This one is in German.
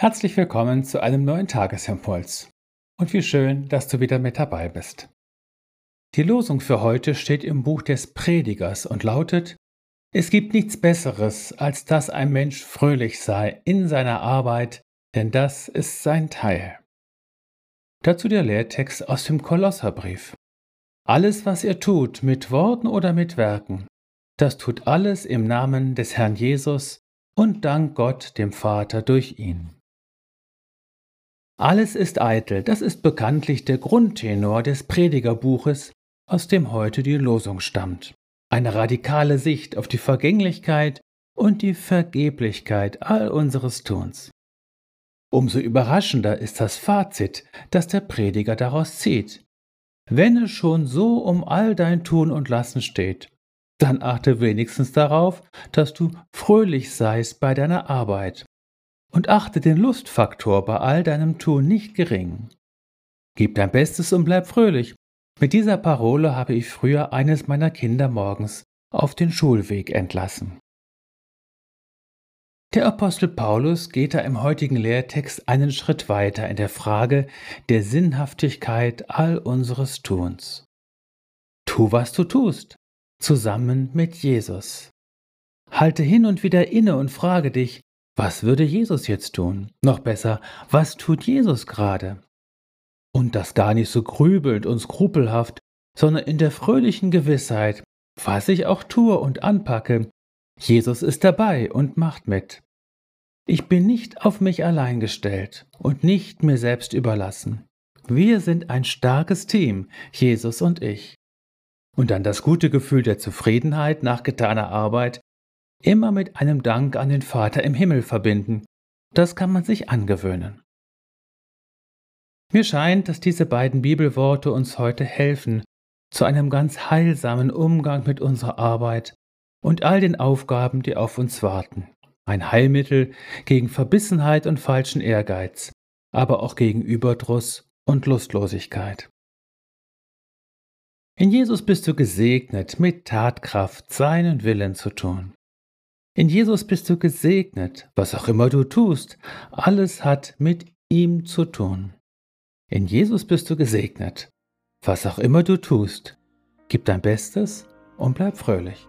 Herzlich willkommen zu einem neuen Tagesimpuls. Und wie schön, dass du wieder mit dabei bist. Die Losung für heute steht im Buch des Predigers und lautet, Es gibt nichts Besseres, als dass ein Mensch fröhlich sei in seiner Arbeit, denn das ist sein Teil. Dazu der Lehrtext aus dem Kolosserbrief. Alles, was ihr tut, mit Worten oder mit Werken, das tut alles im Namen des Herrn Jesus und dank Gott dem Vater durch ihn. Alles ist eitel, das ist bekanntlich der Grundtenor des Predigerbuches, aus dem heute die Losung stammt. Eine radikale Sicht auf die Vergänglichkeit und die Vergeblichkeit all unseres Tuns. Umso überraschender ist das Fazit, das der Prediger daraus zieht. Wenn es schon so um all dein Tun und Lassen steht, dann achte wenigstens darauf, dass du fröhlich seist bei deiner Arbeit und achte den Lustfaktor bei all deinem Tun nicht gering. Gib dein Bestes und bleib fröhlich. Mit dieser Parole habe ich früher eines meiner Kinder morgens auf den Schulweg entlassen. Der Apostel Paulus geht da im heutigen Lehrtext einen Schritt weiter in der Frage der Sinnhaftigkeit all unseres Tuns. Tu, was du tust, zusammen mit Jesus. Halte hin und wieder inne und frage dich, was würde Jesus jetzt tun? Noch besser, was tut Jesus gerade? Und das gar nicht so grübelnd und skrupelhaft, sondern in der fröhlichen Gewissheit, was ich auch tue und anpacke, Jesus ist dabei und macht mit. Ich bin nicht auf mich allein gestellt und nicht mir selbst überlassen. Wir sind ein starkes Team, Jesus und ich. Und dann das gute Gefühl der Zufriedenheit nach getaner Arbeit immer mit einem Dank an den Vater im Himmel verbinden. Das kann man sich angewöhnen. Mir scheint, dass diese beiden Bibelworte uns heute helfen, zu einem ganz heilsamen Umgang mit unserer Arbeit und all den Aufgaben, die auf uns warten. Ein Heilmittel gegen Verbissenheit und falschen Ehrgeiz, aber auch gegen Überdruss und Lustlosigkeit. In Jesus bist du gesegnet, mit Tatkraft seinen Willen zu tun. In Jesus bist du gesegnet, was auch immer du tust, alles hat mit ihm zu tun. In Jesus bist du gesegnet, was auch immer du tust, gib dein Bestes und bleib fröhlich.